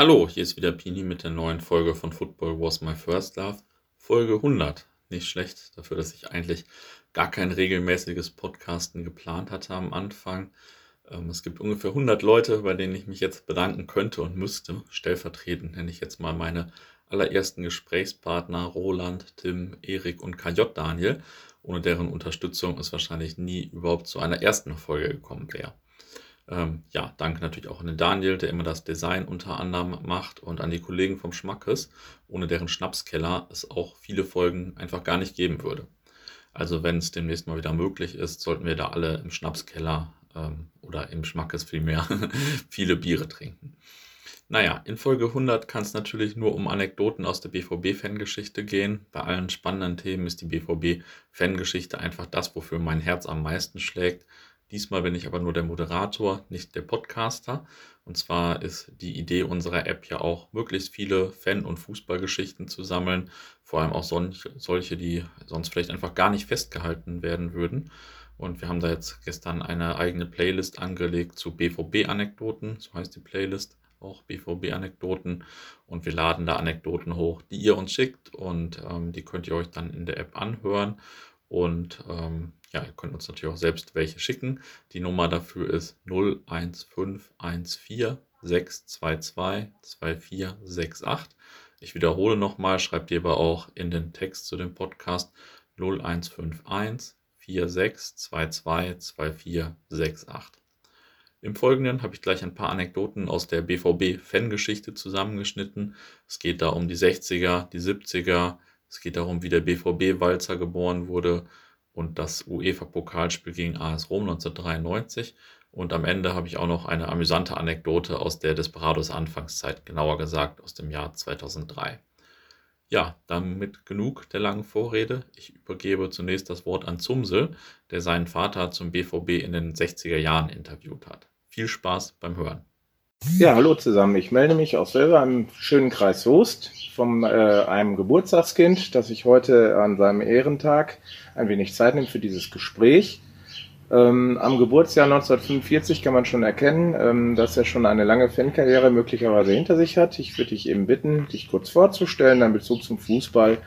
Hallo, hier ist wieder Pini mit der neuen Folge von Football Was My First Love. Folge 100. Nicht schlecht dafür, dass ich eigentlich gar kein regelmäßiges Podcasten geplant hatte am Anfang. Ähm, es gibt ungefähr 100 Leute, bei denen ich mich jetzt bedanken könnte und müsste. Stellvertretend nenne ich jetzt mal meine allerersten Gesprächspartner Roland, Tim, Erik und KJ Daniel, ohne deren Unterstützung es wahrscheinlich nie überhaupt zu einer ersten Folge gekommen wäre. Ähm, ja, danke natürlich auch an den Daniel, der immer das Design unter anderem macht und an die Kollegen vom Schmackes, ohne deren Schnapskeller es auch viele Folgen einfach gar nicht geben würde. Also wenn es demnächst mal wieder möglich ist, sollten wir da alle im Schnapskeller ähm, oder im Schmackes vielmehr viele Biere trinken. Naja, in Folge 100 kann es natürlich nur um Anekdoten aus der BVB-Fangeschichte gehen. Bei allen spannenden Themen ist die BVB-Fangeschichte einfach das, wofür mein Herz am meisten schlägt. Diesmal bin ich aber nur der Moderator, nicht der Podcaster. Und zwar ist die Idee unserer App ja auch, möglichst viele Fan- und Fußballgeschichten zu sammeln. Vor allem auch solche, die sonst vielleicht einfach gar nicht festgehalten werden würden. Und wir haben da jetzt gestern eine eigene Playlist angelegt zu BVB-Anekdoten. So heißt die Playlist auch BVB-Anekdoten. Und wir laden da Anekdoten hoch, die ihr uns schickt. Und ähm, die könnt ihr euch dann in der App anhören. Und ähm, ja, ihr könnt uns natürlich auch selbst welche schicken. Die Nummer dafür ist 01514 622 2468. Ich wiederhole nochmal, schreibt ihr aber auch in den Text zu dem Podcast 0151 4622 2468. Im Folgenden habe ich gleich ein paar Anekdoten aus der BVB-Fangeschichte zusammengeschnitten. Es geht da um die 60er, die 70er. Es geht darum, wie der BVB-Walzer geboren wurde und das UEFA-Pokalspiel gegen AS Rom 1993. Und am Ende habe ich auch noch eine amüsante Anekdote aus der Desperados Anfangszeit, genauer gesagt aus dem Jahr 2003. Ja, damit genug der langen Vorrede. Ich übergebe zunächst das Wort an Zumsel, der seinen Vater zum BVB in den 60er Jahren interviewt hat. Viel Spaß beim Hören. Ja, hallo zusammen. Ich melde mich aus selber im schönen Kreis Soest von äh, einem Geburtstagskind, das ich heute an seinem Ehrentag ein wenig Zeit nimmt für dieses Gespräch. Ähm, am Geburtsjahr 1945 kann man schon erkennen, ähm, dass er schon eine lange Fankarriere möglicherweise hinter sich hat. Ich würde dich eben bitten, dich kurz vorzustellen, deinen Bezug zum Fußball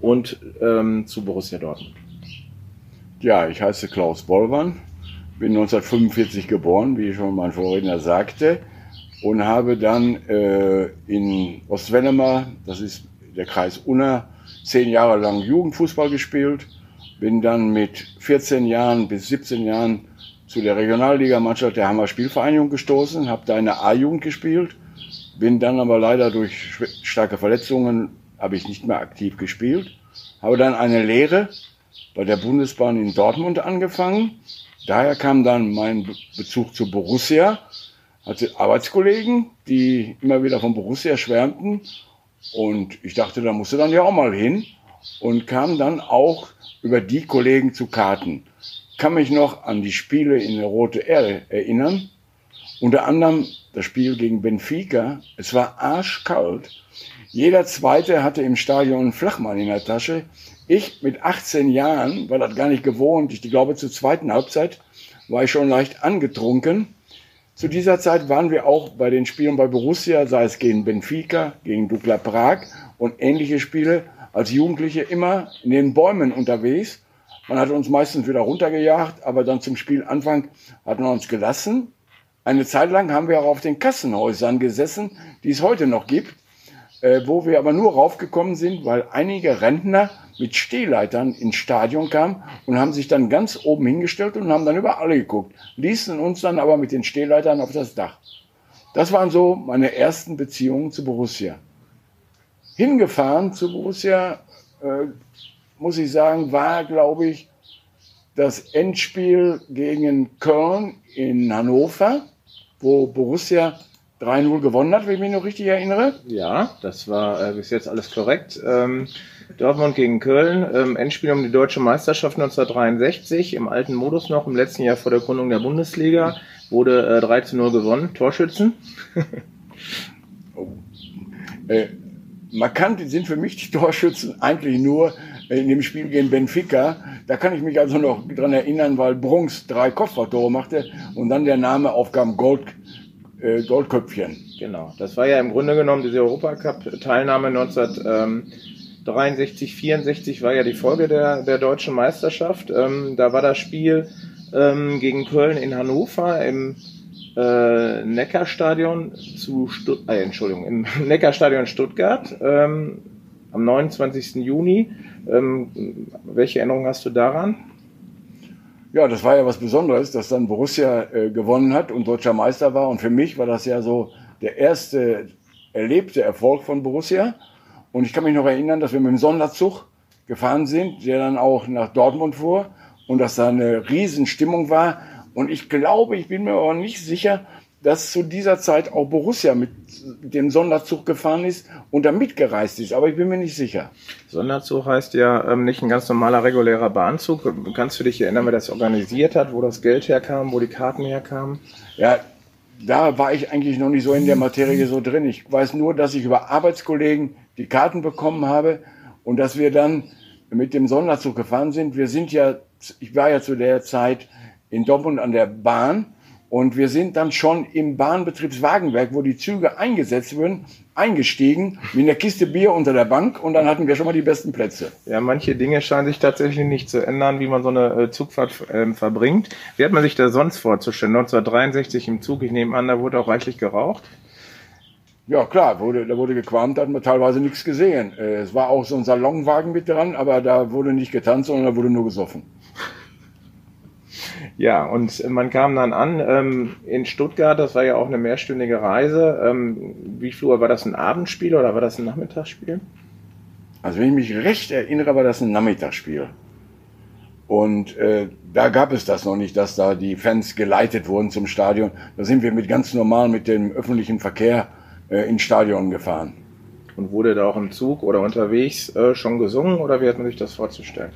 und ähm, zu Borussia Dortmund. Ja, ich heiße Klaus Bollmann, bin 1945 geboren, wie schon mein Vorredner sagte und habe dann äh, in Ostwennema, das ist der Kreis Unna, zehn Jahre lang Jugendfußball gespielt. Bin dann mit 14 Jahren bis 17 Jahren zu der Regionalligamannschaft der Hammer Spielvereinigung gestoßen, habe da in der A-Jugend gespielt, bin dann aber leider durch starke Verletzungen habe ich nicht mehr aktiv gespielt, habe dann eine Lehre bei der Bundesbahn in Dortmund angefangen. Daher kam dann mein Bezug zu Borussia hatte Arbeitskollegen, die immer wieder von Borussia schwärmten. Und ich dachte, da musste dann ja auch mal hin. Und kam dann auch über die Kollegen zu Karten. Kann mich noch an die Spiele in der Rote Erde erinnern. Unter anderem das Spiel gegen Benfica. Es war arschkalt. Jeder Zweite hatte im Stadion einen Flachmann in der Tasche. Ich mit 18 Jahren war das gar nicht gewohnt. Ich glaube, zur zweiten Halbzeit war ich schon leicht angetrunken zu dieser Zeit waren wir auch bei den Spielen bei Borussia, sei es gegen Benfica, gegen Dukla Prag und ähnliche Spiele, als Jugendliche immer in den Bäumen unterwegs. Man hat uns meistens wieder runtergejagt, aber dann zum Spielanfang hat man uns gelassen. Eine Zeit lang haben wir auch auf den Kassenhäusern gesessen, die es heute noch gibt, äh, wo wir aber nur raufgekommen sind, weil einige Rentner mit Stehleitern ins Stadion kamen und haben sich dann ganz oben hingestellt und haben dann über alle geguckt, ließen uns dann aber mit den Stehleitern auf das Dach. Das waren so meine ersten Beziehungen zu Borussia. Hingefahren zu Borussia, äh, muss ich sagen, war, glaube ich, das Endspiel gegen Köln in Hannover, wo Borussia 3-0 gewonnen hat, wenn ich mich noch richtig erinnere. Ja, das war äh, bis jetzt alles korrekt. Ähm, Dortmund gegen Köln, ähm, Endspiel um die deutsche Meisterschaft 1963, im alten Modus noch, im letzten Jahr vor der Gründung der Bundesliga, wurde äh, 3 zu 0 gewonnen. Torschützen? oh. äh, markant sind für mich die Torschützen eigentlich nur in dem Spiel gegen Benfica. Da kann ich mich also noch dran erinnern, weil Brunks drei Kopfballtore machte und dann der Name aufkam Gold, äh, Goldköpfchen. Genau, das war ja im Grunde genommen diese Europacup-Teilnahme 1963, 64 war ja die Folge der, der deutschen Meisterschaft. Ähm, da war das Spiel ähm, gegen Köln in Hannover im äh, Neckarstadion zu Stutt äh, Entschuldigung, im Neckarstadion Stuttgart ähm, am 29. Juni. Ähm, welche Erinnerung hast du daran? Ja, das war ja was Besonderes, dass dann Borussia äh, gewonnen hat und deutscher Meister war. Und für mich war das ja so der erste erlebte Erfolg von Borussia. Und ich kann mich noch erinnern, dass wir mit dem Sonderzug gefahren sind, der dann auch nach Dortmund fuhr und dass da eine Riesenstimmung war. Und ich glaube, ich bin mir aber nicht sicher, dass zu dieser Zeit auch Borussia mit dem Sonderzug gefahren ist und da mitgereist ist, aber ich bin mir nicht sicher. Sonderzug heißt ja ähm, nicht ein ganz normaler regulärer Bahnzug. Kannst du dich erinnern, wer das organisiert hat, wo das Geld herkam, wo die Karten herkamen? Ja, da war ich eigentlich noch nicht so in der Materie so drin. Ich weiß nur, dass ich über Arbeitskollegen die Karten bekommen habe und dass wir dann mit dem Sonderzug gefahren sind. Wir sind ja, ich war ja zu der Zeit in Dortmund an der Bahn und wir sind dann schon im Bahnbetriebswagenwerk, wo die Züge eingesetzt wurden, eingestiegen, mit einer Kiste Bier unter der Bank und dann hatten wir schon mal die besten Plätze. Ja, manche Dinge scheinen sich tatsächlich nicht zu ändern, wie man so eine äh, Zugfahrt äh, verbringt. Wie hat man sich da sonst vorzustellen? 1963 im Zug, ich nehme an, da wurde auch reichlich geraucht. Ja, klar, wurde, da wurde gequalmt, da hat man teilweise nichts gesehen. Äh, es war auch so ein Salonwagen mit dran, aber da wurde nicht getanzt, sondern da wurde nur gesoffen. Ja, und man kam dann an ähm, in Stuttgart, das war ja auch eine mehrstündige Reise. Ähm, wie viel Uhr war das ein Abendspiel oder war das ein Nachmittagsspiel? Also wenn ich mich recht erinnere, war das ein Nachmittagsspiel. Und äh, da gab es das noch nicht, dass da die Fans geleitet wurden zum Stadion. Da sind wir mit ganz normal mit dem öffentlichen Verkehr äh, ins Stadion gefahren. Und wurde da auch im Zug oder unterwegs äh, schon gesungen oder wie hat man sich das vorzustellen?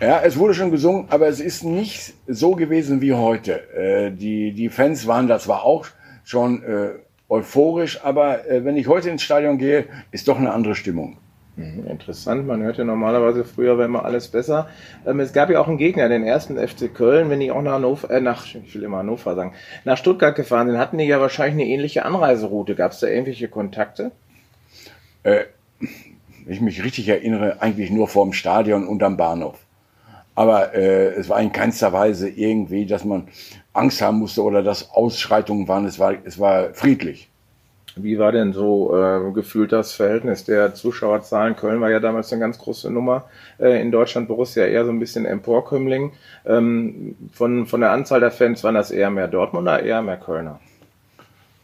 Ja, es wurde schon gesungen, aber es ist nicht so gewesen wie heute. Äh, die, die Fans waren da zwar auch schon äh, euphorisch, aber äh, wenn ich heute ins Stadion gehe, ist doch eine andere Stimmung. Mhm, interessant, man hört ja normalerweise früher war immer alles besser. Ähm, es gab ja auch einen Gegner, den ersten FC Köln, wenn die auch nach Hannover, äh, nach, ich will immer Hannover sagen, nach Stuttgart gefahren sind, hatten die ja wahrscheinlich eine ähnliche Anreiseroute. Gab es da irgendwelche Kontakte? Äh, wenn ich mich richtig erinnere, eigentlich nur vorm Stadion und am Bahnhof. Aber äh, es war in keinster Weise irgendwie, dass man Angst haben musste oder dass Ausschreitungen waren. Es war, es war friedlich. Wie war denn so äh, gefühlt das Verhältnis der Zuschauerzahlen? Köln war ja damals eine ganz große Nummer. Äh, in Deutschland Borussia eher so ein bisschen Emporkömmling. Ähm, von, von der Anzahl der Fans waren das eher mehr Dortmunder, eher mehr Kölner?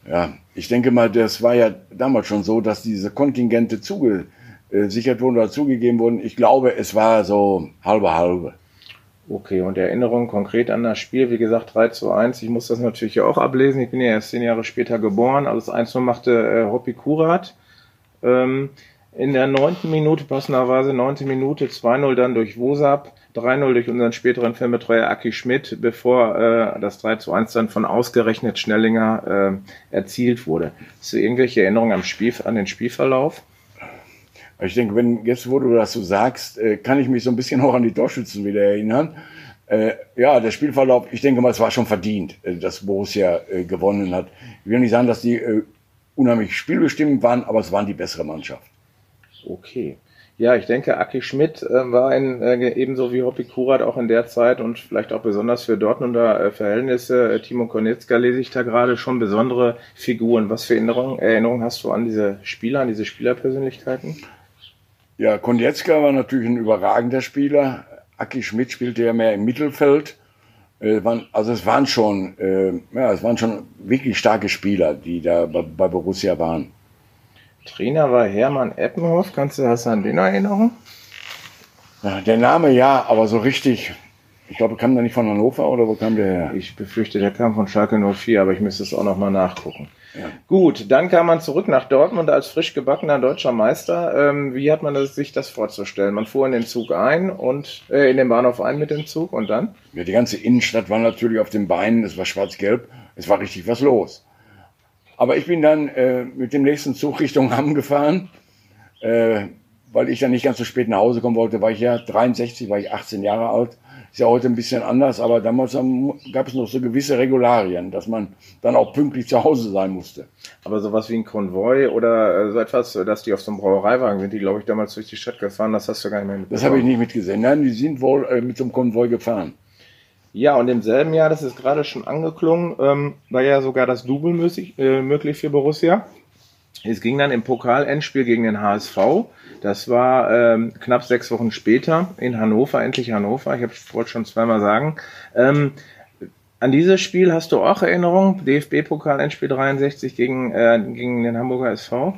Ja, ich denke mal, das war ja damals schon so, dass diese Kontingente zugesichert wurden oder zugegeben wurden. Ich glaube, es war so halbe halbe. Okay, und Erinnerung konkret an das Spiel, wie gesagt, 3 zu 1. Ich muss das natürlich auch ablesen. Ich bin ja erst zehn Jahre später geboren. Alles 1 machte äh, Hoppi Kurat. Ähm, in der neunten Minute, passenderweise neunte Minute, 2-0 dann durch Wosap, 3-0 durch unseren späteren Filmbetreuer Aki Schmidt, bevor äh, das 3 zu 1 dann von ausgerechnet Schnellinger äh, erzielt wurde. Hast du irgendwelche Erinnerungen am Spiel, an den Spielverlauf? Ich denke, wenn jetzt, wo du das so sagst, äh, kann ich mich so ein bisschen auch an die Torschützen wieder erinnern. Äh, ja, der Spielverlauf, ich denke mal, es war schon verdient, äh, dass Borussia gewonnen hat. Ich will nicht sagen, dass die unheimlich spielbestimmt waren, aber es waren die bessere Mannschaft. Okay. Ja, ich denke, Aki Schmidt äh, war ein, äh, ebenso wie Hoppy Kurat auch in der Zeit und vielleicht auch besonders für Dortmunder äh, Verhältnisse. Timo Konietzka lese ich da gerade schon besondere Figuren. Was für Erinnerungen, Erinnerungen hast du an diese Spieler, an diese Spielerpersönlichkeiten? Ja, Konietzka war natürlich ein überragender Spieler. Aki Schmidt spielte ja mehr im Mittelfeld. Äh, also es waren schon, äh, ja, es waren schon wirklich starke Spieler, die da bei, Borussia waren. Trainer war Hermann Eppenhoff. Kannst du das an den erinnern? Der Name ja, aber so richtig. Ich glaube, kam der nicht von Hannover oder wo kam der her? Ich befürchte, der kam von Schalke 04, aber ich müsste es auch noch mal nachgucken. Ja. Gut, dann kam man zurück nach Dortmund als frisch gebackener deutscher Meister. Ähm, wie hat man das, sich das vorzustellen? Man fuhr in den Zug ein und äh, in den Bahnhof ein mit dem Zug und dann? Ja, die ganze Innenstadt war natürlich auf den Beinen. Es war schwarz-gelb. Es war richtig was los. Aber ich bin dann äh, mit dem nächsten Zug Richtung Hamm gefahren, äh, weil ich dann nicht ganz so spät nach Hause kommen wollte. War ich ja 63, war ich 18 Jahre alt. Ist ja heute ein bisschen anders, aber damals gab es noch so gewisse Regularien, dass man dann auch pünktlich zu Hause sein musste. Aber sowas wie ein Konvoi oder äh, so etwas, dass die auf so einem Brauereiwagen sind, die glaube ich damals durch die Stadt gefahren, das hast du gar nicht mehr mitbekommen. Das habe ich nicht mitgesehen. Nein, die sind wohl äh, mit so einem Konvoi gefahren. Ja, und im selben Jahr, das ist gerade schon angeklungen, ähm, war ja sogar das Double möglich, äh, möglich für Borussia. Es ging dann im Pokal-Endspiel gegen den HSV. Das war ähm, knapp sechs Wochen später in Hannover, endlich Hannover. Ich habe wollte schon zweimal sagen. Ähm, an dieses Spiel hast du auch Erinnerungen? DFB-Pokal-Endspiel 63 gegen, äh, gegen den Hamburger SV?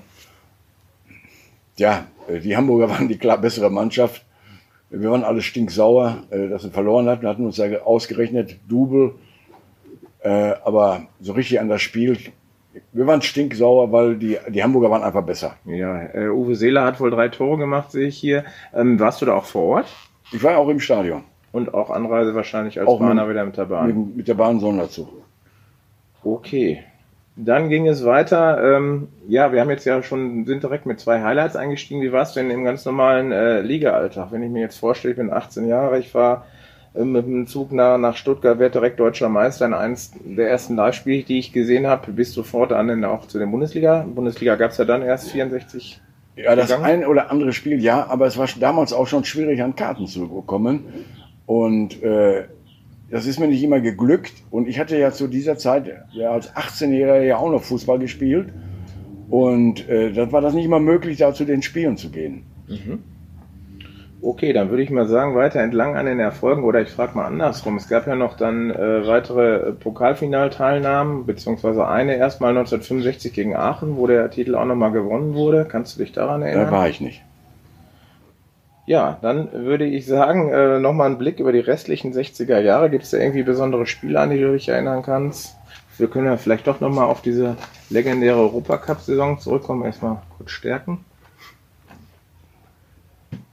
Ja, äh, die Hamburger waren die klar bessere Mannschaft. Wir waren alle stinksauer, äh, dass wir verloren hatten. Wir hatten uns ja ausgerechnet Double. Äh, aber so richtig an das Spiel wir waren stinksauer, weil die, die Hamburger waren einfach besser. Ja, äh, Uwe Seeler hat wohl drei Tore gemacht, sehe ich hier. Ähm, warst du da auch vor Ort? Ich war auch im Stadion. Und auch Anreise wahrscheinlich als auch Bahner mit, wieder mit der Bahn? Mit, mit der Bahn Sonderzug. Okay. Dann ging es weiter. Ähm, ja, wir haben jetzt ja schon, sind direkt mit zwei Highlights eingestiegen. Wie war es denn im ganz normalen äh, Liga-Alltag? Wenn ich mir jetzt vorstelle, ich bin 18 Jahre, ich war mit dem Zug nach, nach Stuttgart, werde direkt deutscher Meister. In eins der ersten Live-Spiele, die ich gesehen habe, bis sofort an auch zu der Bundesliga. Bundesliga gab es ja dann erst 64. Ja, das gegangen. ein oder andere Spiel, ja, aber es war damals auch schon schwierig, an Karten zu bekommen. Und äh, das ist mir nicht immer geglückt. Und ich hatte ja zu dieser Zeit ja, als 18-Jähriger ja auch noch Fußball gespielt. Und äh, das war das nicht immer möglich, da zu den Spielen zu gehen. Mhm. Okay, dann würde ich mal sagen, weiter entlang an den Erfolgen oder ich frage mal andersrum. Es gab ja noch dann äh, weitere Pokalfinalteilnahmen, beziehungsweise eine erstmal 1965 gegen Aachen, wo der Titel auch nochmal gewonnen wurde. Kannst du dich daran erinnern? Da war ich nicht. Ja, dann würde ich sagen, äh, nochmal einen Blick über die restlichen 60er Jahre. Gibt es da irgendwie besondere Spiele, an die du dich erinnern kannst? Wir können ja vielleicht doch nochmal auf diese legendäre Europacup-Saison zurückkommen, erstmal kurz stärken.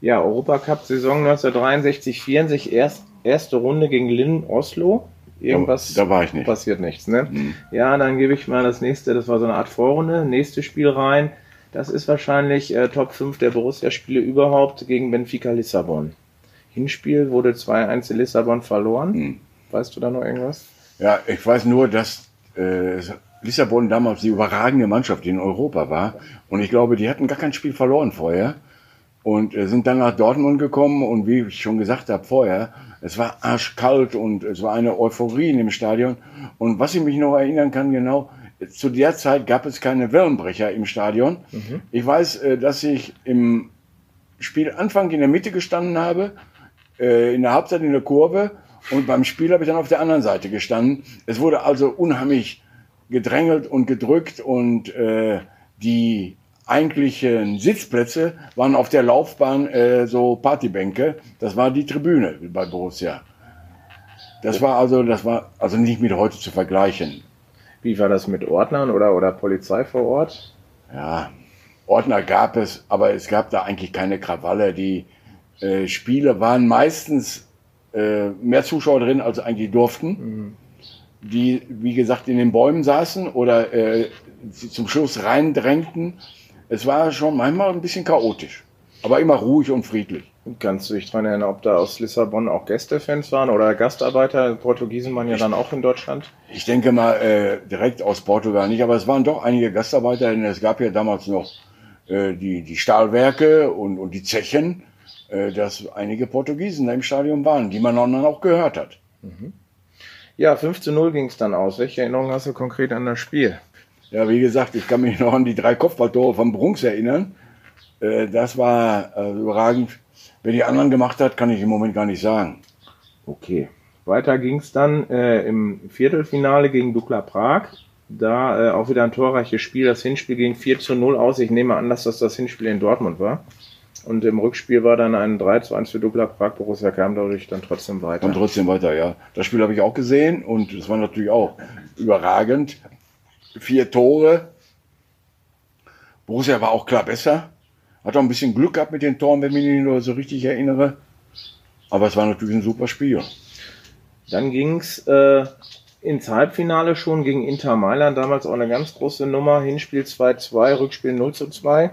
Ja, Europacup-Saison 1963, 64, erst, erste Runde gegen Linn Oslo. Irgendwas da, war ich nicht. passiert nichts, ne? Mhm. Ja, dann gebe ich mal das nächste, das war so eine Art Vorrunde, nächste Spiel rein. Das ist wahrscheinlich äh, Top 5 der Borussia-Spiele überhaupt gegen Benfica Lissabon. Hinspiel wurde 2-1 in Lissabon verloren. Mhm. Weißt du da noch irgendwas? Ja, ich weiß nur, dass äh, Lissabon damals die überragende Mannschaft in Europa war. Und ich glaube, die hatten gar kein Spiel verloren vorher und äh, sind dann nach Dortmund gekommen und wie ich schon gesagt habe vorher, es war arschkalt und es war eine Euphorie in dem Stadion. Und was ich mich noch erinnern kann, genau, zu der Zeit gab es keine Wellenbrecher im Stadion. Mhm. Ich weiß, äh, dass ich im Spielanfang in der Mitte gestanden habe, äh, in der Hauptzeit in der Kurve und beim Spiel habe ich dann auf der anderen Seite gestanden. Es wurde also unheimlich gedrängelt und gedrückt und die eigentlichen Sitzplätze waren auf der Laufbahn äh, so Partybänke. Das war die Tribüne bei Borussia. Das war also, das war also nicht mit heute zu vergleichen. Wie war das mit Ordnern oder, oder Polizei vor Ort? Ja, Ordner gab es, aber es gab da eigentlich keine Krawalle. Die äh, Spiele waren meistens äh, mehr Zuschauer drin, als eigentlich durften. Mhm. Die, wie gesagt, in den Bäumen saßen oder äh, zum Schluss reindrängten es war schon manchmal ein bisschen chaotisch, aber immer ruhig und friedlich. Kannst du dich daran erinnern, ob da aus Lissabon auch Gästefans waren oder Gastarbeiter? Portugiesen waren ja dann auch in Deutschland. Ich denke mal äh, direkt aus Portugal nicht, aber es waren doch einige Gastarbeiter, denn es gab ja damals noch äh, die, die Stahlwerke und, und die Zechen, äh, dass einige Portugiesen da im Stadion waren, die man dann auch gehört hat. Mhm. Ja, 5 zu 0 ging es dann aus. Welche Erinnerungen hast du konkret an das Spiel? Ja, wie gesagt, ich kann mich noch an die drei Kopfballtore von Brunks erinnern. Äh, das war äh, überragend. Wer die anderen gemacht hat, kann ich im Moment gar nicht sagen. Okay. Weiter ging es dann äh, im Viertelfinale gegen Dukla Prag. Da äh, auch wieder ein torreiches Spiel. Das Hinspiel ging 4 zu 0 aus. Ich nehme an, dass das das Hinspiel in Dortmund war. Und im Rückspiel war dann ein 3 zu 1 für Dukla Prag. Borussia kam dadurch dann trotzdem weiter. Und trotzdem weiter, ja. Das Spiel habe ich auch gesehen und es war natürlich auch überragend vier Tore. Borussia war auch klar besser. Hat auch ein bisschen Glück gehabt mit den Toren, wenn ich mich nur so richtig erinnere. Aber es war natürlich ein super Spiel. Dann ging's äh, ins Halbfinale schon gegen Inter Mailand. Damals auch eine ganz große Nummer. Hinspiel 2-2, Rückspiel 0 2.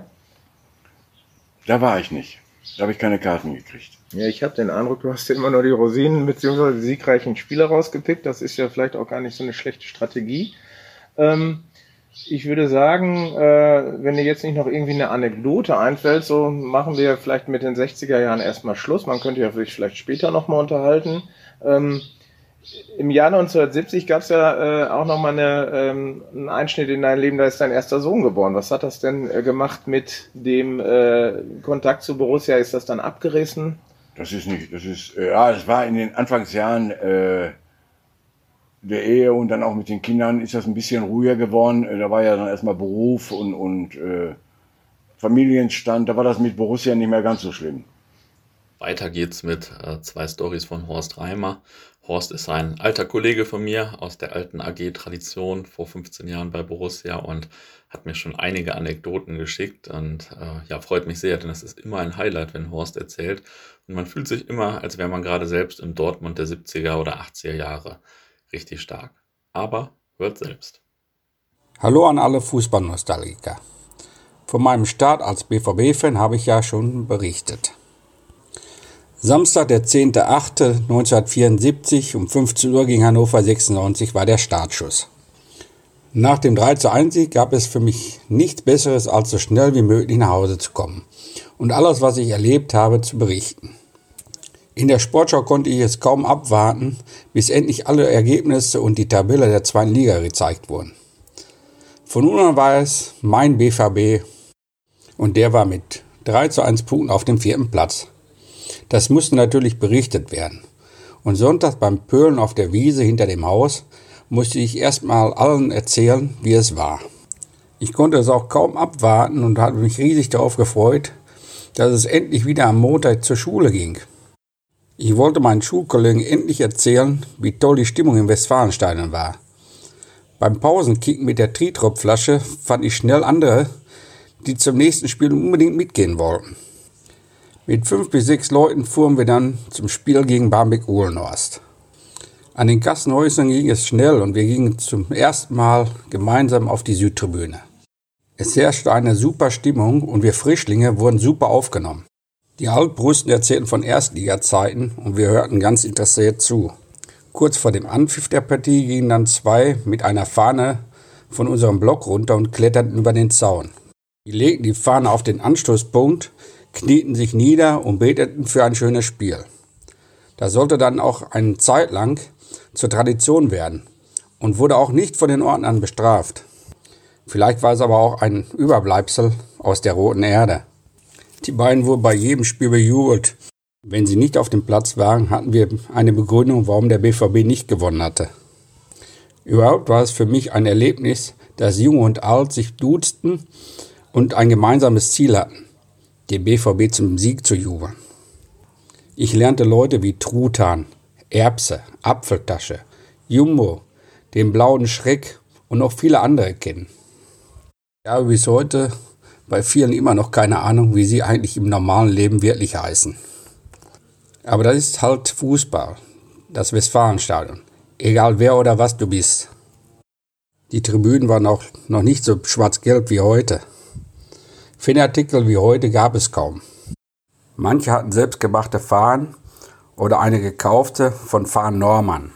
Da war ich nicht. Da habe ich keine Karten gekriegt. Ja, ich habe den Eindruck, du hast immer nur die Rosinen bzw. die siegreichen Spieler rausgepickt. Das ist ja vielleicht auch gar nicht so eine schlechte Strategie. Ähm, ich würde sagen, äh, wenn dir jetzt nicht noch irgendwie eine Anekdote einfällt, so machen wir vielleicht mit den 60er Jahren erstmal Schluss. Man könnte ja sich vielleicht später nochmal unterhalten. Ähm, Im Jahr 1970 gab es ja äh, auch nochmal eine, ähm, einen Einschnitt in dein Leben, da ist dein erster Sohn geboren. Was hat das denn äh, gemacht mit dem äh, Kontakt zu Borussia? Ist das dann abgerissen? Das ist nicht, das ist, äh, ja, es war in den Anfangsjahren äh, der Ehe und dann auch mit den Kindern ist das ein bisschen ruhiger geworden. Äh, Da war ja dann erstmal Beruf und, und äh, Familienstand, da war das mit Borussia nicht mehr ganz so schlimm. Weiter geht's mit äh, zwei Stories von Horst Reimer. Horst ist ein alter Kollege von mir aus der alten AG-Tradition vor 15 Jahren bei Borussia und hat mir schon einige Anekdoten geschickt und äh, ja, freut mich sehr, denn es ist immer ein Highlight, wenn Horst erzählt und man fühlt sich immer, als wäre man gerade selbst im Dortmund der 70er oder 80er Jahre. Richtig stark. Aber hört selbst. Hallo an alle Fußballnostalgiker. Von meinem Start als BVB-Fan habe ich ja schon berichtet. Samstag, der 10.08.1974 um 15 Uhr gegen Hannover 96 war der Startschuss. Nach dem 3 zu 1 Sieg gab es für mich nichts Besseres, als so schnell wie möglich nach Hause zu kommen und alles, was ich erlebt habe, zu berichten. In der Sportschau konnte ich es kaum abwarten, bis endlich alle Ergebnisse und die Tabelle der zweiten Liga gezeigt wurden. Von nun an war es mein BVB und der war mit 3 zu 1 Punkten auf dem vierten Platz. Das musste natürlich berichtet werden. Und Sonntag beim Pölen auf der Wiese hinter dem Haus musste ich erstmal allen erzählen, wie es war. Ich konnte es auch kaum abwarten und hatte mich riesig darauf gefreut, dass es endlich wieder am Montag zur Schule ging. Ich wollte meinen Schulkollegen endlich erzählen, wie toll die Stimmung im Westfalenstadion war. Beim Pausenkicken mit der Tritrop-Flasche fand ich schnell andere, die zum nächsten Spiel unbedingt mitgehen wollten. Mit fünf bis sechs Leuten fuhren wir dann zum Spiel gegen Barmbek-Uhlenhorst. An den Kassenhäusern ging es schnell und wir gingen zum ersten Mal gemeinsam auf die Südtribüne. Es herrschte eine super Stimmung und wir Frischlinge wurden super aufgenommen. Die Altbrusten erzählten von Erstliga-Zeiten und wir hörten ganz interessiert zu. Kurz vor dem Anpfiff der Partie gingen dann zwei mit einer Fahne von unserem Block runter und kletterten über den Zaun. Die legten die Fahne auf den Anstoßpunkt, knieten sich nieder und beteten für ein schönes Spiel. Das sollte dann auch eine Zeit lang zur Tradition werden und wurde auch nicht von den Ordnern bestraft. Vielleicht war es aber auch ein Überbleibsel aus der roten Erde. Die beiden wurden bei jedem Spiel bejubelt. Wenn sie nicht auf dem Platz waren, hatten wir eine Begründung, warum der BVB nicht gewonnen hatte. Überhaupt war es für mich ein Erlebnis, dass Jung und Alt sich duzten und ein gemeinsames Ziel hatten, den BVB zum Sieg zu jubeln. Ich lernte Leute wie Truthahn, Erbse, Apfeltasche, Jumbo, den blauen Schreck und noch viele andere kennen. Ich bis heute bei vielen immer noch keine Ahnung, wie sie eigentlich im normalen Leben wirklich heißen. Aber das ist halt Fußball, das Westfalenstadion, egal wer oder was du bist. Die Tribünen waren auch noch nicht so schwarz-gelb wie heute. Fanartikel wie heute gab es kaum. Manche hatten selbstgemachte Fahnen oder eine gekaufte von Fahnen Norman.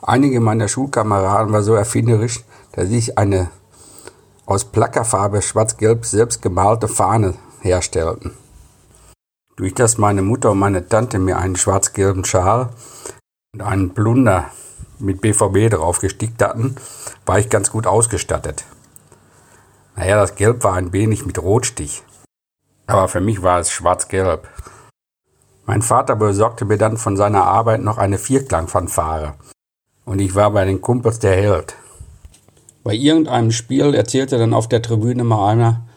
Einige meiner Schulkameraden waren so erfinderisch, dass sich eine aus Plackerfarbe schwarz-gelb selbst gemalte Fahne herstellten. Durch das meine Mutter und meine Tante mir einen schwarz-gelben Schal und einen Plunder mit BVB drauf gestickt hatten, war ich ganz gut ausgestattet. Naja, das Gelb war ein wenig mit Rotstich. Aber für mich war es schwarz-gelb. Mein Vater besorgte mir dann von seiner Arbeit noch eine Vierklangfanfare. Und ich war bei den Kumpels der Held. Bei irgendeinem Spiel erzählte dann auf der Tribüne mal einer,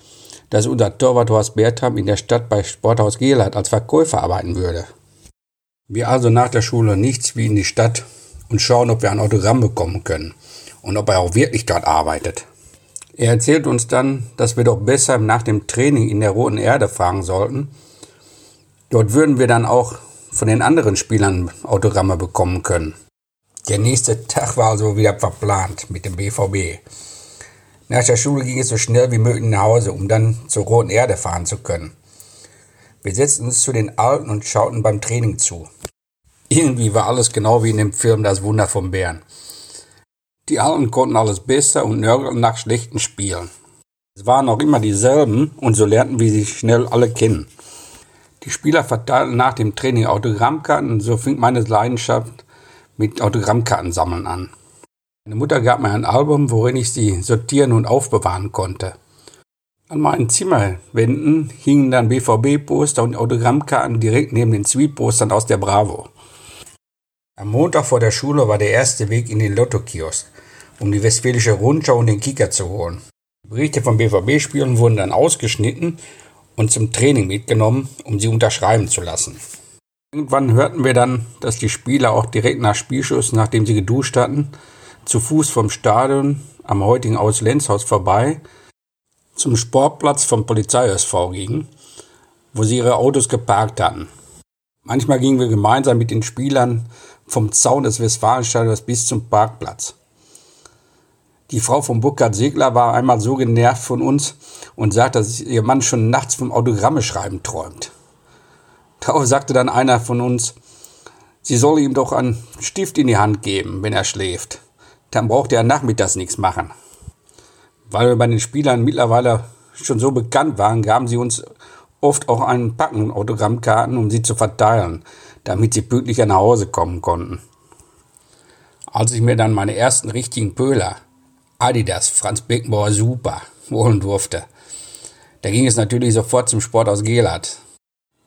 dass unser Torwart Horst Bertram in der Stadt bei Sporthaus Gehlert als Verkäufer arbeiten würde. Wir also nach der Schule nichts wie in die Stadt und schauen, ob wir ein Autogramm bekommen können und ob er auch wirklich dort arbeitet. Er erzählt uns dann, dass wir doch besser nach dem Training in der Roten Erde fahren sollten. Dort würden wir dann auch von den anderen Spielern Autogramme bekommen können. Der nächste Tag war also wieder verplant mit dem BVB. Nach der Schule ging es so schnell wie möglich nach Hause, um dann zur Roten Erde fahren zu können. Wir setzten uns zu den Alten und schauten beim Training zu. Irgendwie war alles genau wie in dem Film Das Wunder vom Bären. Die Alten konnten alles besser und nörgelten nach schlechten Spielen. Es waren auch immer dieselben und so lernten wir sie schnell alle kennen. Die Spieler verteilten nach dem Training Autogrammkarten und so fing meine Leidenschaft mit Autogrammkarten sammeln an. Meine Mutter gab mir ein Album, worin ich sie sortieren und aufbewahren konnte. An meinen Zimmerwänden hingen dann BVB-Poster und Autogrammkarten direkt neben den Sweet-Postern aus der Bravo. Am Montag vor der Schule war der erste Weg in den Lotto-Kiosk, um die Westfälische Rundschau und den Kicker zu holen. Die Berichte von BVB-Spielen wurden dann ausgeschnitten und zum Training mitgenommen, um sie unterschreiben zu lassen. Irgendwann hörten wir dann, dass die Spieler auch direkt nach Spielschuss, nachdem sie geduscht hatten, zu Fuß vom Stadion am heutigen Auslenzhaus vorbei zum Sportplatz vom Polizei-SV gingen, wo sie ihre Autos geparkt hatten. Manchmal gingen wir gemeinsam mit den Spielern vom Zaun des Westfalenstadions bis zum Parkplatz. Die Frau von Burkhard Segler war einmal so genervt von uns und sagte, dass ihr Mann schon nachts vom Autogramme schreiben träumt. Sagte dann einer von uns, sie solle ihm doch einen Stift in die Hand geben, wenn er schläft. Dann braucht er nachmittags nichts machen. Weil wir bei den Spielern mittlerweile schon so bekannt waren, gaben sie uns oft auch einen Packen Autogrammkarten, um sie zu verteilen, damit sie pünktlicher nach Hause kommen konnten. Als ich mir dann meine ersten richtigen Pöhler, Adidas, Franz Beckenbauer Super, holen durfte, da ging es natürlich sofort zum Sport aus Gelat.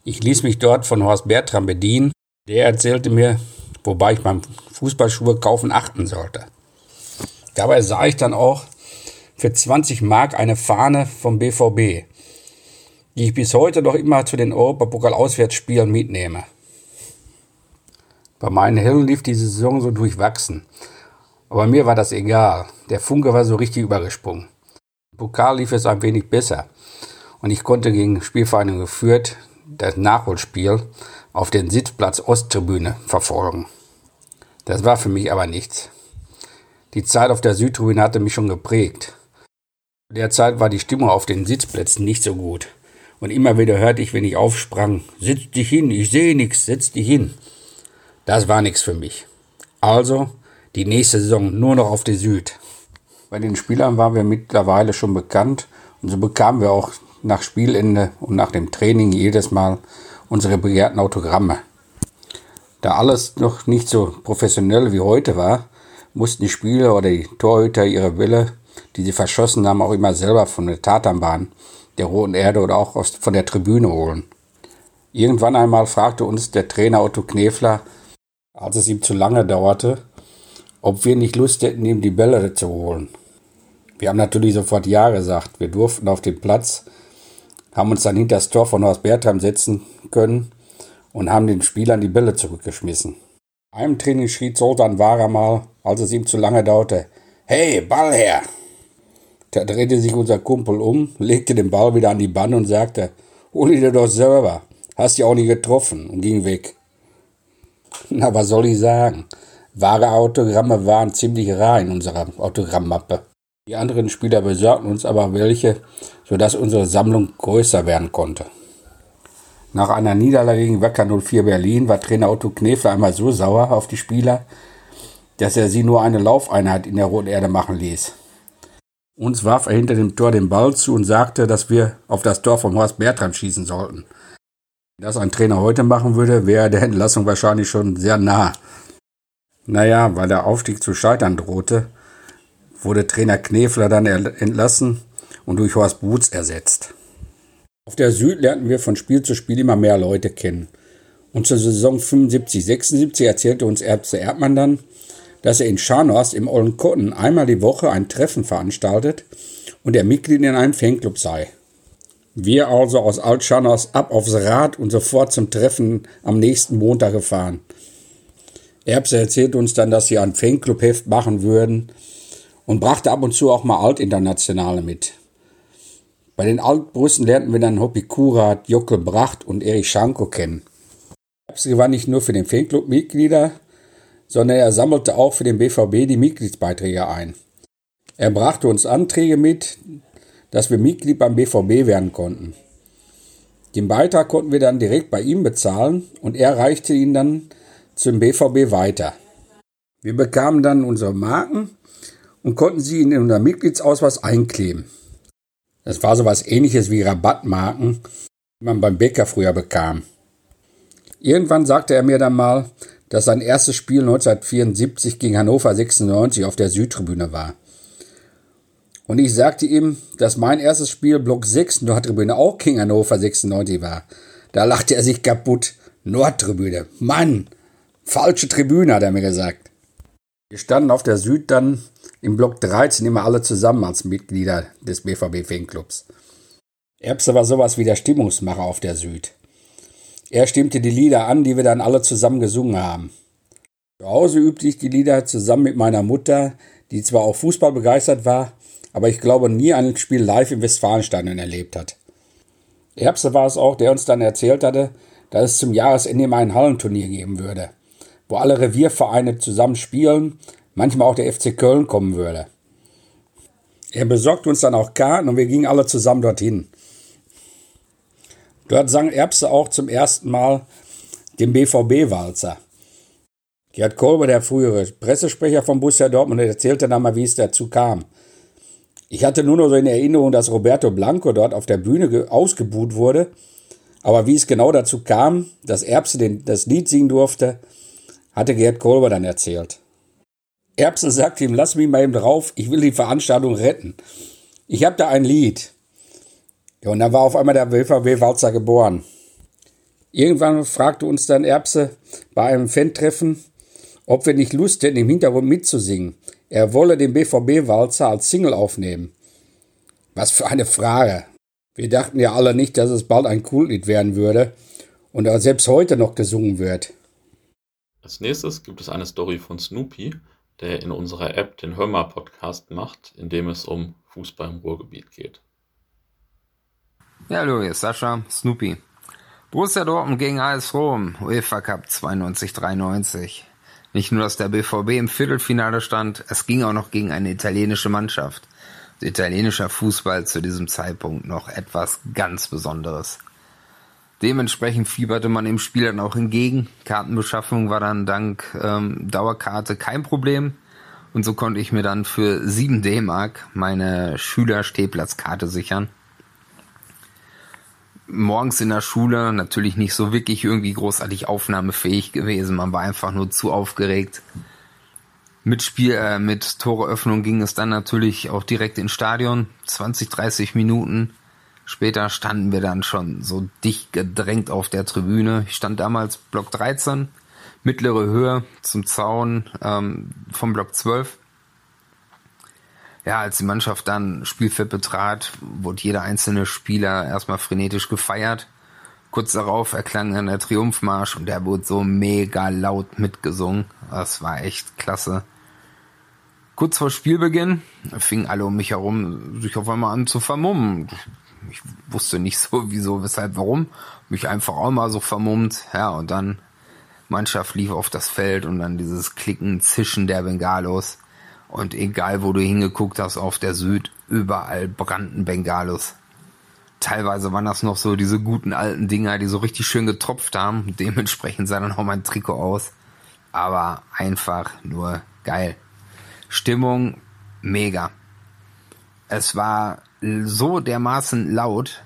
Ich ließ mich dort von Horst Bertram bedienen. Der erzählte mir, wobei ich beim Fußballschuhe kaufen achten sollte. Dabei sah ich dann auch für 20 Mark eine Fahne vom BVB, die ich bis heute noch immer zu den Europapokal-Auswärtsspielen mitnehme. Bei meinen Helden lief die Saison so durchwachsen. Aber mir war das egal. Der Funke war so richtig übergesprungen. Im Pokal lief es ein wenig besser. Und ich konnte gegen Spielvereinigung geführt das Nachholspiel auf den Sitzplatz Osttribüne verfolgen. Das war für mich aber nichts. Die Zeit auf der Südtribüne hatte mich schon geprägt. Derzeit war die Stimmung auf den Sitzplätzen nicht so gut. Und immer wieder hörte ich, wenn ich aufsprang, sitz dich hin, ich sehe nichts, setz dich hin. Das war nichts für mich. Also die nächste Saison nur noch auf die Süd. Bei den Spielern waren wir mittlerweile schon bekannt und so bekamen wir auch nach Spielende und nach dem Training jedes Mal unsere begehrten Autogramme. Da alles noch nicht so professionell wie heute war, mussten die Spieler oder die Torhüter ihre Wille, die sie verschossen haben, auch immer selber von der Tatanbahn, der Roten Erde oder auch von der Tribüne holen. Irgendwann einmal fragte uns der Trainer Otto Knefler, als es ihm zu lange dauerte, ob wir nicht Lust hätten, ihm die Bälle zu holen. Wir haben natürlich sofort Ja gesagt. Wir durften auf den Platz haben uns dann hinter das Tor von Horst Bertram setzen können und haben den Spielern die Bälle zurückgeschmissen. Einem Training schrie Zoltan Wara mal, als es ihm zu lange dauerte, Hey, Ball her! Da drehte sich unser Kumpel um, legte den Ball wieder an die Bande und sagte, hol ihn dir doch selber, hast ja auch nie getroffen und ging weg. Na, was soll ich sagen? Wahre Autogramme waren ziemlich rar in unserer Autogrammmappe. Die anderen Spieler besorgten uns aber welche, sodass unsere Sammlung größer werden konnte. Nach einer Niederlage gegen Wacker 04 Berlin war Trainer Otto Knefler einmal so sauer auf die Spieler, dass er sie nur eine Laufeinheit in der Roten Erde machen ließ. Uns warf er hinter dem Tor den Ball zu und sagte, dass wir auf das Tor von Horst Bertram schießen sollten. Wenn das ein Trainer heute machen würde, wäre der Entlassung wahrscheinlich schon sehr nah. Naja, weil der Aufstieg zu scheitern drohte, wurde Trainer Knefler dann entlassen und durch Horst Boots ersetzt. Auf der Süd lernten wir von Spiel zu Spiel immer mehr Leute kennen. Und zur Saison 75-76 erzählte uns Erbse Erdmann dann, dass er in Scharnhorst im Ollenkotten einmal die Woche ein Treffen veranstaltet und er Mitglied in einem Fanclub sei. Wir also aus Altscharnhorst ab aufs Rad und sofort zum Treffen am nächsten Montag gefahren. Erbse erzählt uns dann, dass sie ein Fanclubheft machen würden und brachte ab und zu auch mal Altinternationale mit. Bei den Altbrüssen lernten wir dann Hoppy Kurat, Jockel Bracht und Erich Schanko kennen. Erbse gewann nicht nur für den Fanclub Mitglieder, sondern er sammelte auch für den BVB die Mitgliedsbeiträge ein. Er brachte uns Anträge mit, dass wir Mitglied beim BVB werden konnten. Den Beitrag konnten wir dann direkt bei ihm bezahlen und er reichte ihn dann zum BVB weiter. Wir bekamen dann unsere Marken und konnten sie in unser Mitgliedsausweis einkleben. Das war so was ähnliches wie Rabattmarken, die man beim Bäcker früher bekam. Irgendwann sagte er mir dann mal, dass sein erstes Spiel 1974 gegen Hannover 96 auf der Südtribüne war. Und ich sagte ihm, dass mein erstes Spiel Block 6 Nordtribüne auch King Hannover 96 war. Da lachte er sich kaputt. Nordtribüne. Mann! Falsche Tribüne, hat er mir gesagt. Wir standen auf der Süd dann im Block 13 immer alle zusammen als Mitglieder des BVB Fanclubs. Erbse war sowas wie der Stimmungsmacher auf der Süd. Er stimmte die Lieder an, die wir dann alle zusammen gesungen haben. Zu Hause übte ich die Lieder zusammen mit meiner Mutter, die zwar auch Fußball begeistert war, aber ich glaube nie ein Spiel live im Westfalenstadion erlebt hat. Erbse war es auch, der uns dann erzählt hatte, dass es zum Jahresende mal ein Hallenturnier geben würde, wo alle Reviervereine zusammen spielen, manchmal auch der FC Köln kommen würde. Er besorgte uns dann auch Karten und wir gingen alle zusammen dorthin. Dort sang Erbse auch zum ersten Mal den BVB-Walzer. Gerd Kolber, der frühere Pressesprecher von Borussia Dortmund, erzählte dann mal, wie es dazu kam. Ich hatte nur noch so in Erinnerung, dass Roberto Blanco dort auf der Bühne ausgebuht wurde. Aber wie es genau dazu kam, dass Erbse den, das Lied singen durfte, hatte Gerd Kolber dann erzählt. Erbse sagte ihm, lass mich mal eben drauf, ich will die Veranstaltung retten. Ich habe da ein Lied. Ja, und dann war auf einmal der WVW-Walzer geboren. Irgendwann fragte uns dann Erbse bei einem Fan-Treffen, ob wir nicht Lust hätten, im Hintergrund mitzusingen. Er wolle den BVB-Walzer als Single aufnehmen. Was für eine Frage. Wir dachten ja alle nicht, dass es bald ein Kultlied werden würde und er selbst heute noch gesungen wird. Als nächstes gibt es eine Story von Snoopy, der in unserer App den Hörmer Podcast macht, in dem es um Fußball im Ruhrgebiet geht. Ja, hallo, hier ist Sascha, Snoopy. Borussia Dortmund gegen AS Rom, UEFA Cup 92-93. Nicht nur, dass der BVB im Viertelfinale stand, es ging auch noch gegen eine italienische Mannschaft. Italienischer Fußball zu diesem Zeitpunkt noch etwas ganz Besonderes. Dementsprechend fieberte man dem Spiel dann auch entgegen. Kartenbeschaffung war dann dank ähm, Dauerkarte kein Problem. Und so konnte ich mir dann für 7 D-Mark meine Schülerstehplatzkarte sichern morgens in der Schule natürlich nicht so wirklich irgendwie großartig aufnahmefähig gewesen. Man war einfach nur zu aufgeregt. Mit Spiel, äh, mit Toreöffnung ging es dann natürlich auch direkt ins Stadion. 20, 30 Minuten später standen wir dann schon so dicht gedrängt auf der Tribüne. Ich stand damals Block 13, mittlere Höhe zum Zaun ähm, vom Block 12 ja, als die Mannschaft dann Spielfeld betrat, wurde jeder einzelne Spieler erstmal frenetisch gefeiert. Kurz darauf erklang dann der Triumphmarsch und der wurde so mega laut mitgesungen. Das war echt klasse. Kurz vor Spielbeginn fingen alle um mich herum sich auf einmal an zu vermummen. Ich wusste nicht so, wieso, weshalb, warum. Mich einfach auch mal so vermummt. Ja, und dann Mannschaft lief auf das Feld und dann dieses Klicken, Zischen der Bengalos. Und egal, wo du hingeguckt hast auf der Süd, überall brannten Bengalos. Teilweise waren das noch so diese guten alten Dinger, die so richtig schön getropft haben. Dementsprechend sah dann auch mein Trikot aus. Aber einfach nur geil. Stimmung mega. Es war so dermaßen laut,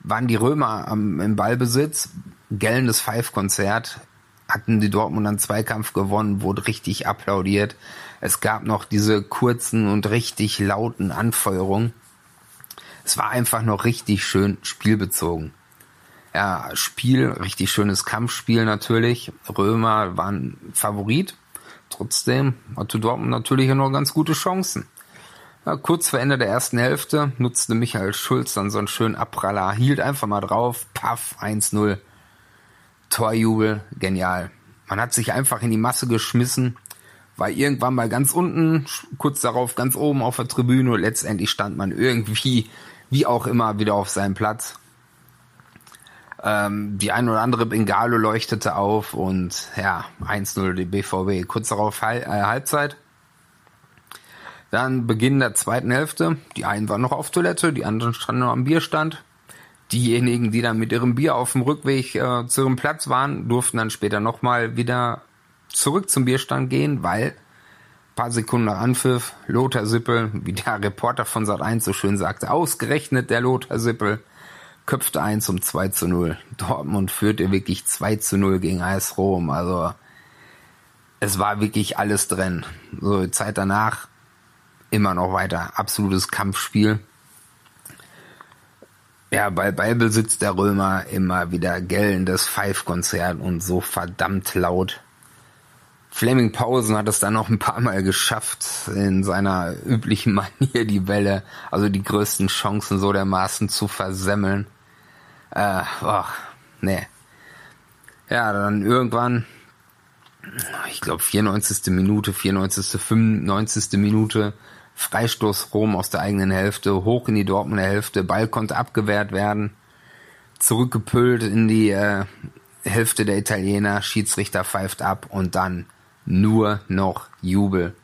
waren die Römer am, im Ballbesitz, gellendes Five-Konzert, hatten die Dortmund einen Zweikampf gewonnen, wurde richtig applaudiert. Es gab noch diese kurzen und richtig lauten Anfeuerungen. Es war einfach noch richtig schön spielbezogen. Ja, Spiel, richtig schönes Kampfspiel natürlich. Römer waren Favorit. Trotzdem hatte Dortmund natürlich noch ganz gute Chancen. Kurz vor Ende der ersten Hälfte nutzte Michael Schulz dann so einen schönen Abpraller, hielt einfach mal drauf, paff, 1-0. Torjubel, genial. Man hat sich einfach in die Masse geschmissen, war irgendwann mal ganz unten, kurz darauf ganz oben auf der Tribüne. Letztendlich stand man irgendwie, wie auch immer, wieder auf seinem Platz. Ähm, die ein oder andere Bengalo leuchtete auf und ja, 1-0 die BVB. Kurz darauf äh, Halbzeit. Dann Beginn der zweiten Hälfte. Die einen waren noch auf Toilette, die anderen standen noch am Bierstand. Diejenigen, die dann mit ihrem Bier auf dem Rückweg äh, zu ihrem Platz waren, durften dann später nochmal wieder zurück zum Bierstand gehen, weil paar Sekunden nach Anpfiff, Lothar Sippel, wie der Reporter von Sat 1 so schön sagte, ausgerechnet der Lothar Sippel, köpfte ein zum 2 zu 0. Dortmund führte wirklich 2 zu 0 gegen AS Rom. Also es war wirklich alles drin. So Zeit danach immer noch weiter. Absolutes Kampfspiel. Ja, bei Ballbesitz der Römer immer wieder gellendes Pfeifkonzert und so verdammt laut. Fleming Pausen hat es dann noch ein paar Mal geschafft, in seiner üblichen Manier die Welle, also die größten Chancen so dermaßen zu versemmeln. Äh, ach, nee. Ja, dann irgendwann, ich glaube 94. Minute, 94., 95. Minute, Freistoß Rom aus der eigenen Hälfte, hoch in die Dortmunder Hälfte, Ball konnte abgewehrt werden, zurückgepüllt in die äh, Hälfte der Italiener, Schiedsrichter pfeift ab und dann nur noch Jubel.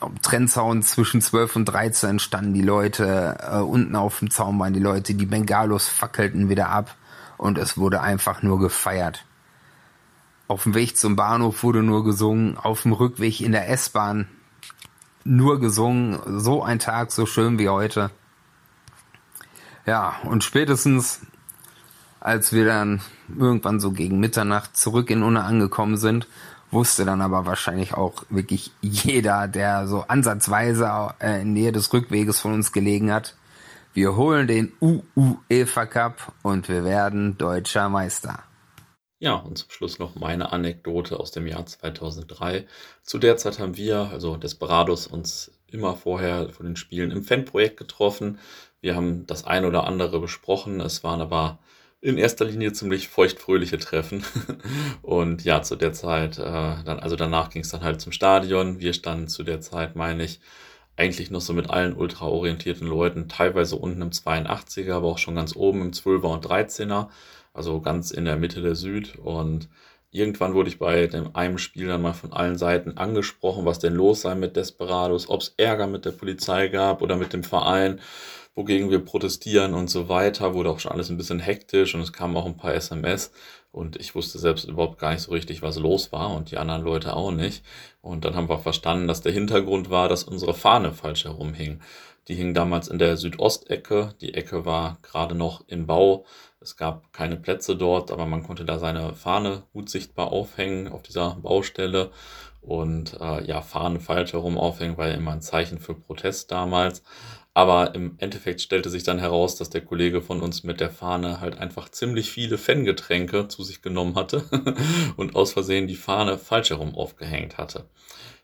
Am Trennzaun zwischen 12 und 13 standen die Leute, äh, unten auf dem Zaun waren die Leute, die Bengalos fackelten wieder ab und es wurde einfach nur gefeiert. Auf dem Weg zum Bahnhof wurde nur gesungen, auf dem Rückweg in der S-Bahn nur gesungen, so ein Tag, so schön wie heute. Ja, und spätestens als wir dann irgendwann so gegen Mitternacht zurück in Unna angekommen sind, wusste dann aber wahrscheinlich auch wirklich jeder, der so ansatzweise äh, in Nähe des Rückweges von uns gelegen hat. Wir holen den UEFA Cup und wir werden deutscher Meister. Ja, und zum Schluss noch meine Anekdote aus dem Jahr 2003. Zu der Zeit haben wir, also Desperados, uns immer vorher von den Spielen im Fanprojekt getroffen. Wir haben das ein oder andere besprochen. Es waren aber in erster Linie ziemlich feuchtfröhliche Treffen. Und ja, zu der Zeit, äh, dann, also danach ging es dann halt zum Stadion. Wir standen zu der Zeit, meine ich, eigentlich noch so mit allen ultraorientierten Leuten, teilweise unten im 82er, aber auch schon ganz oben im 12er und 13er, also ganz in der Mitte der Süd. Und irgendwann wurde ich bei dem einem Spiel dann mal von allen Seiten angesprochen, was denn los sei mit Desperados, ob es Ärger mit der Polizei gab oder mit dem Verein wogegen wir protestieren und so weiter. Wurde auch schon alles ein bisschen hektisch und es kamen auch ein paar SMS und ich wusste selbst überhaupt gar nicht so richtig, was los war und die anderen Leute auch nicht. Und dann haben wir verstanden, dass der Hintergrund war, dass unsere Fahne falsch herumhing. Die hing damals in der Südostecke. Die Ecke war gerade noch im Bau. Es gab keine Plätze dort, aber man konnte da seine Fahne gut sichtbar aufhängen auf dieser Baustelle. Und äh, ja, Fahne falsch herum aufhängen war ja immer ein Zeichen für Protest damals. Aber im Endeffekt stellte sich dann heraus, dass der Kollege von uns mit der Fahne halt einfach ziemlich viele Fangetränke zu sich genommen hatte und aus Versehen die Fahne falsch herum aufgehängt hatte.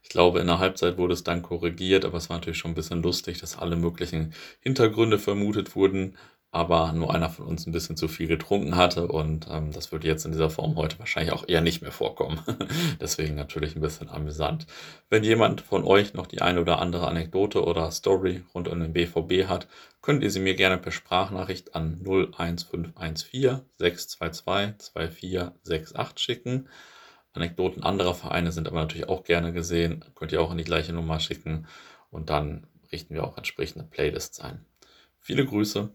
Ich glaube, in der Halbzeit wurde es dann korrigiert, aber es war natürlich schon ein bisschen lustig, dass alle möglichen Hintergründe vermutet wurden, aber nur einer von uns ein bisschen zu viel getrunken hatte und ähm, das würde jetzt in dieser Form heute wahrscheinlich auch eher nicht mehr vorkommen. Deswegen natürlich ein bisschen amüsant. Wenn jemand von euch noch die eine oder andere Anekdote oder Story rund um den BVB hat, könnt ihr sie mir gerne per Sprachnachricht an 01514 622 2468 schicken. Anekdoten anderer Vereine sind aber natürlich auch gerne gesehen. Könnt ihr auch an die gleiche Nummer schicken und dann richten wir auch entsprechende Playlists ein. Viele Grüße